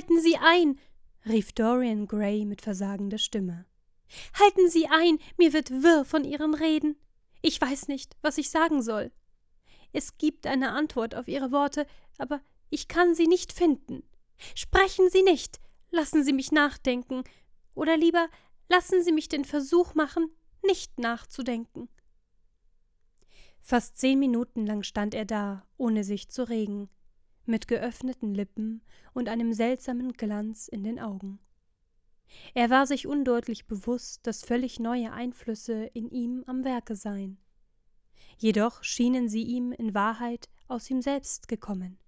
Halten Sie ein! rief Dorian Gray mit versagender Stimme. Halten Sie ein, mir wird wirr von Ihren Reden. Ich weiß nicht, was ich sagen soll. Es gibt eine Antwort auf Ihre Worte, aber ich kann sie nicht finden. Sprechen Sie nicht, lassen Sie mich nachdenken, oder lieber lassen Sie mich den Versuch machen, nicht nachzudenken. Fast zehn Minuten lang stand er da, ohne sich zu regen, mit geöffneten Lippen und einem seltsamen Glanz in den Augen. Er war sich undeutlich bewusst, dass völlig neue Einflüsse in ihm am Werke seien. Jedoch schienen sie ihm in Wahrheit aus ihm selbst gekommen.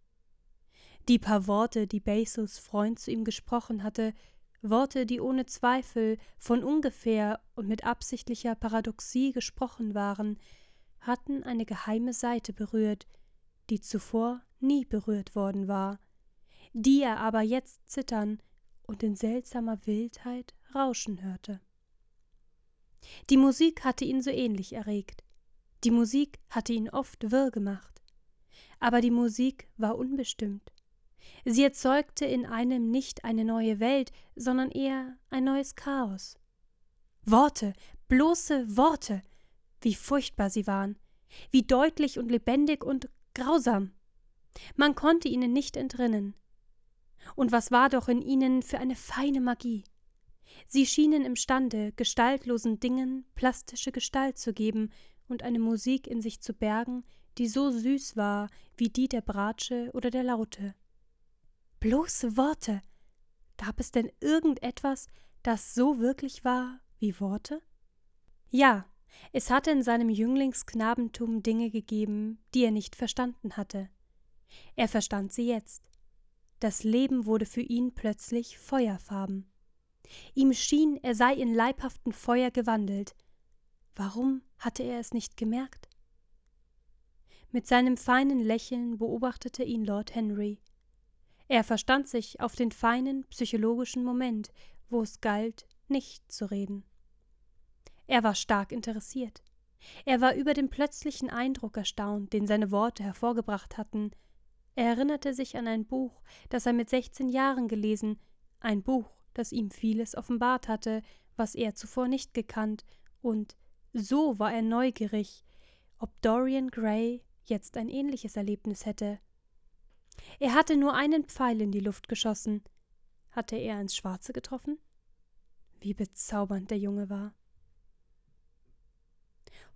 Die paar Worte, die Basils Freund zu ihm gesprochen hatte, Worte, die ohne Zweifel von ungefähr und mit absichtlicher Paradoxie gesprochen waren, hatten eine geheime Seite berührt, die zuvor nie berührt worden war, die er aber jetzt zittern und in seltsamer Wildheit rauschen hörte. Die Musik hatte ihn so ähnlich erregt. Die Musik hatte ihn oft wirr gemacht. Aber die Musik war unbestimmt. Sie erzeugte in einem nicht eine neue Welt, sondern eher ein neues Chaos. Worte, bloße Worte, wie furchtbar sie waren, wie deutlich und lebendig und grausam. Man konnte ihnen nicht entrinnen. Und was war doch in ihnen für eine feine Magie? Sie schienen imstande, gestaltlosen Dingen plastische Gestalt zu geben und eine Musik in sich zu bergen, die so süß war wie die der Bratsche oder der Laute. Bloße Worte. Gab es denn irgendetwas, das so wirklich war wie Worte? Ja, es hatte in seinem Jünglingsknabentum Dinge gegeben, die er nicht verstanden hatte. Er verstand sie jetzt. Das Leben wurde für ihn plötzlich feuerfarben. Ihm schien, er sei in leibhaften Feuer gewandelt. Warum hatte er es nicht gemerkt? Mit seinem feinen Lächeln beobachtete ihn Lord Henry. Er verstand sich auf den feinen psychologischen Moment, wo es galt, nicht zu reden. Er war stark interessiert. Er war über den plötzlichen Eindruck erstaunt, den seine Worte hervorgebracht hatten. Er erinnerte sich an ein Buch, das er mit sechzehn Jahren gelesen, ein Buch, das ihm vieles offenbart hatte, was er zuvor nicht gekannt, und so war er neugierig, ob Dorian Gray jetzt ein ähnliches Erlebnis hätte. Er hatte nur einen Pfeil in die Luft geschossen. Hatte er ins Schwarze getroffen? Wie bezaubernd der Junge war.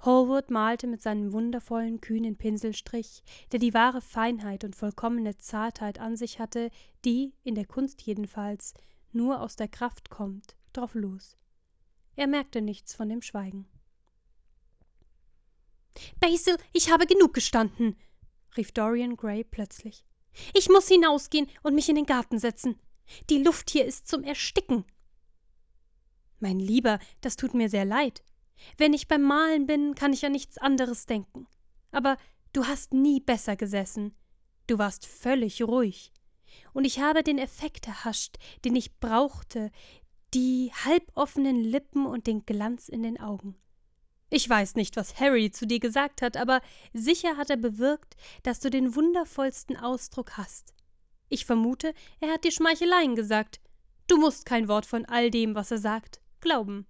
Hallwood malte mit seinem wundervollen, kühnen Pinselstrich, der die wahre Feinheit und vollkommene Zartheit an sich hatte, die, in der Kunst jedenfalls, nur aus der Kraft kommt, drauf los. Er merkte nichts von dem Schweigen. Basil, ich habe genug gestanden, rief Dorian Gray plötzlich. Ich muss hinausgehen und mich in den Garten setzen. Die Luft hier ist zum Ersticken. Mein Lieber, das tut mir sehr leid, wenn ich beim Malen bin, kann ich an nichts anderes denken. Aber du hast nie besser gesessen. Du warst völlig ruhig. Und ich habe den Effekt erhascht, den ich brauchte, die halboffenen Lippen und den Glanz in den Augen. Ich weiß nicht, was Harry zu dir gesagt hat, aber sicher hat er bewirkt, dass du den wundervollsten Ausdruck hast. Ich vermute, er hat dir Schmeicheleien gesagt. Du musst kein Wort von all dem, was er sagt, glauben.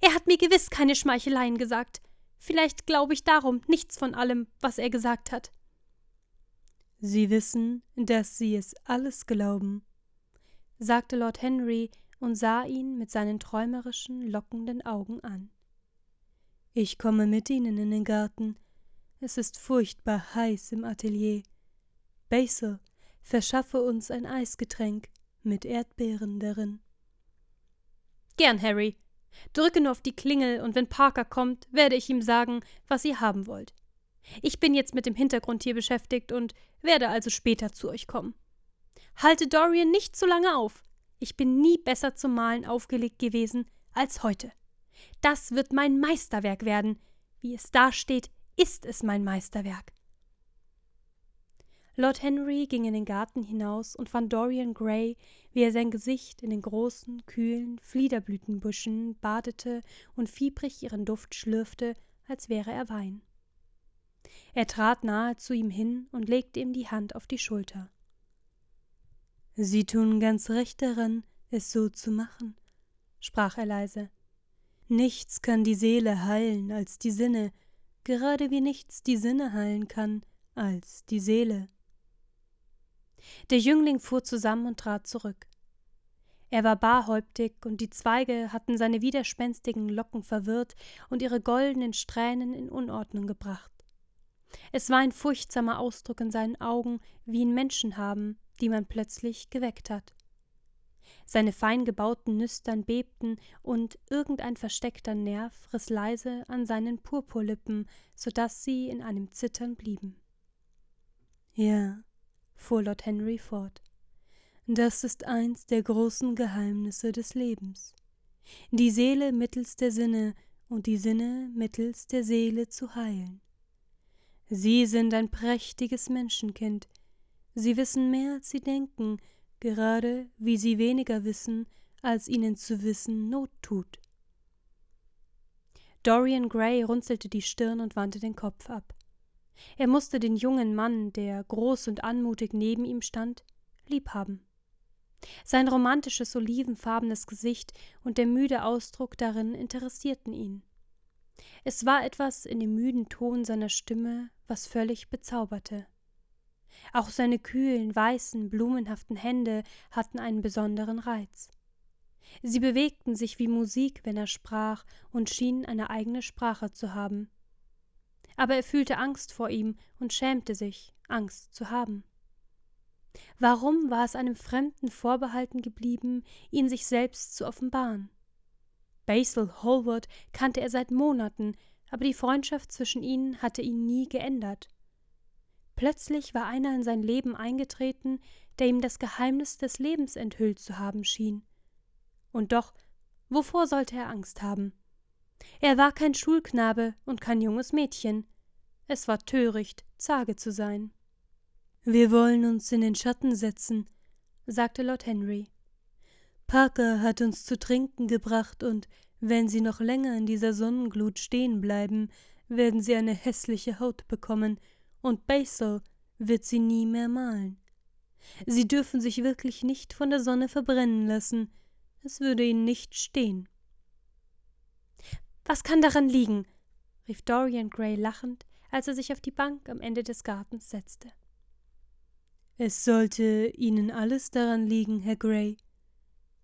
Er hat mir gewiss keine Schmeicheleien gesagt. Vielleicht glaube ich darum nichts von allem, was er gesagt hat. Sie wissen, dass Sie es alles glauben, sagte Lord Henry und sah ihn mit seinen träumerischen, lockenden Augen an. Ich komme mit Ihnen in den Garten. Es ist furchtbar heiß im Atelier. Basil, verschaffe uns ein Eisgetränk mit Erdbeeren darin. Gern, Harry, Drücke nur auf die Klingel und wenn Parker kommt, werde ich ihm sagen, was ihr haben wollt. Ich bin jetzt mit dem Hintergrund hier beschäftigt und werde also später zu euch kommen. Halte Dorian nicht so lange auf. Ich bin nie besser zum Malen aufgelegt gewesen als heute. Das wird mein Meisterwerk werden. Wie es dasteht, ist es mein Meisterwerk. Lord Henry ging in den Garten hinaus und fand Dorian Gray, wie er sein Gesicht in den großen, kühlen Fliederblütenbüschen badete und fiebrig ihren Duft schlürfte, als wäre er Wein. Er trat nahe zu ihm hin und legte ihm die Hand auf die Schulter. Sie tun ganz recht daran, es so zu machen, sprach er leise. Nichts kann die Seele heilen als die Sinne, gerade wie nichts die Sinne heilen kann als die Seele. Der Jüngling fuhr zusammen und trat zurück. Er war barhäuptig, und die Zweige hatten seine widerspenstigen Locken verwirrt und ihre goldenen Strähnen in Unordnung gebracht. Es war ein furchtsamer Ausdruck in seinen Augen, wie ihn Menschen haben, die man plötzlich geweckt hat. Seine fein gebauten Nüstern bebten, und irgendein versteckter Nerv riss leise an seinen Purpurlippen, so dass sie in einem Zittern blieben. Ja, fuhr Lord Henry fort, das ist eins der großen Geheimnisse des Lebens. Die Seele mittels der Sinne und die Sinne mittels der Seele zu heilen. Sie sind ein prächtiges Menschenkind. Sie wissen mehr, als sie denken, gerade wie sie weniger wissen, als ihnen zu wissen Not tut. Dorian Gray runzelte die Stirn und wandte den Kopf ab. Er musste den jungen Mann, der groß und anmutig neben ihm stand, liebhaben. Sein romantisches olivenfarbenes Gesicht und der müde Ausdruck darin interessierten ihn. Es war etwas in dem müden Ton seiner Stimme, was völlig bezauberte. Auch seine kühlen, weißen, blumenhaften Hände hatten einen besonderen Reiz. Sie bewegten sich wie Musik, wenn er sprach, und schienen eine eigene Sprache zu haben. Aber er fühlte Angst vor ihm und schämte sich, Angst zu haben. Warum war es einem Fremden vorbehalten geblieben, ihn sich selbst zu offenbaren? Basil Hallward kannte er seit Monaten, aber die Freundschaft zwischen ihnen hatte ihn nie geändert. Plötzlich war einer in sein Leben eingetreten, der ihm das Geheimnis des Lebens enthüllt zu haben schien. Und doch, wovor sollte er Angst haben? Er war kein Schulknabe und kein junges Mädchen. Es war töricht, zage zu sein. Wir wollen uns in den Schatten setzen, sagte Lord Henry. Parker hat uns zu trinken gebracht, und wenn Sie noch länger in dieser Sonnenglut stehen bleiben, werden Sie eine hässliche Haut bekommen, und Basil wird Sie nie mehr malen. Sie dürfen sich wirklich nicht von der Sonne verbrennen lassen, es würde Ihnen nicht stehen. Was kann daran liegen? rief Dorian Gray lachend, als er sich auf die Bank am Ende des Gartens setzte. Es sollte Ihnen alles daran liegen, Herr Gray.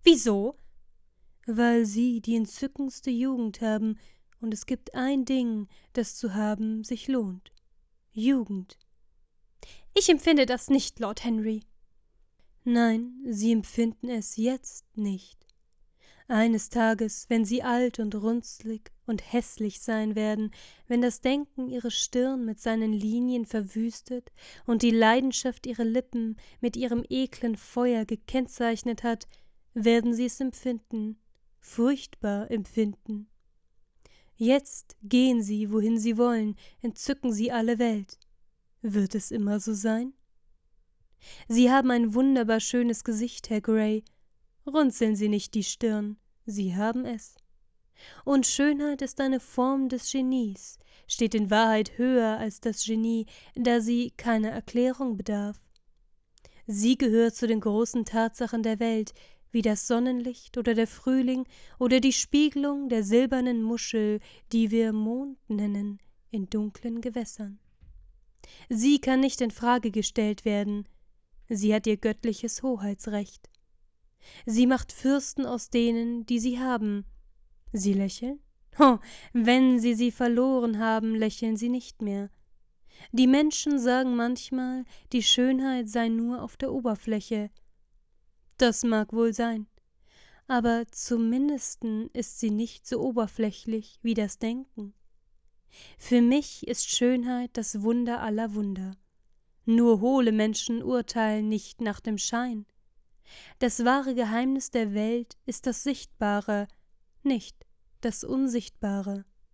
Wieso? Weil Sie die entzückendste Jugend haben, und es gibt ein Ding, das zu haben sich lohnt. Jugend. Ich empfinde das nicht, Lord Henry. Nein, Sie empfinden es jetzt nicht. Eines Tages, wenn sie alt und runzlig und hässlich sein werden, wenn das Denken ihre Stirn mit seinen Linien verwüstet und die Leidenschaft ihre Lippen mit ihrem eklen Feuer gekennzeichnet hat, werden sie es empfinden, furchtbar empfinden. Jetzt gehen sie, wohin sie wollen, entzücken sie alle Welt. Wird es immer so sein? Sie haben ein wunderbar schönes Gesicht, Herr Gray, Runzeln Sie nicht die Stirn, Sie haben es. Und Schönheit ist eine Form des Genies, steht in Wahrheit höher als das Genie, da sie keiner Erklärung bedarf. Sie gehört zu den großen Tatsachen der Welt, wie das Sonnenlicht oder der Frühling oder die Spiegelung der silbernen Muschel, die wir Mond nennen, in dunklen Gewässern. Sie kann nicht in Frage gestellt werden, sie hat ihr göttliches Hoheitsrecht. Sie macht Fürsten aus denen, die sie haben. Sie lächeln? Oh, wenn sie sie verloren haben, lächeln sie nicht mehr. Die Menschen sagen manchmal, die Schönheit sei nur auf der Oberfläche. Das mag wohl sein. Aber zum mindesten ist sie nicht so oberflächlich wie das Denken. Für mich ist Schönheit das Wunder aller Wunder. Nur hohle Menschen urteilen nicht nach dem Schein. Das wahre Geheimnis der Welt ist das Sichtbare, nicht das Unsichtbare.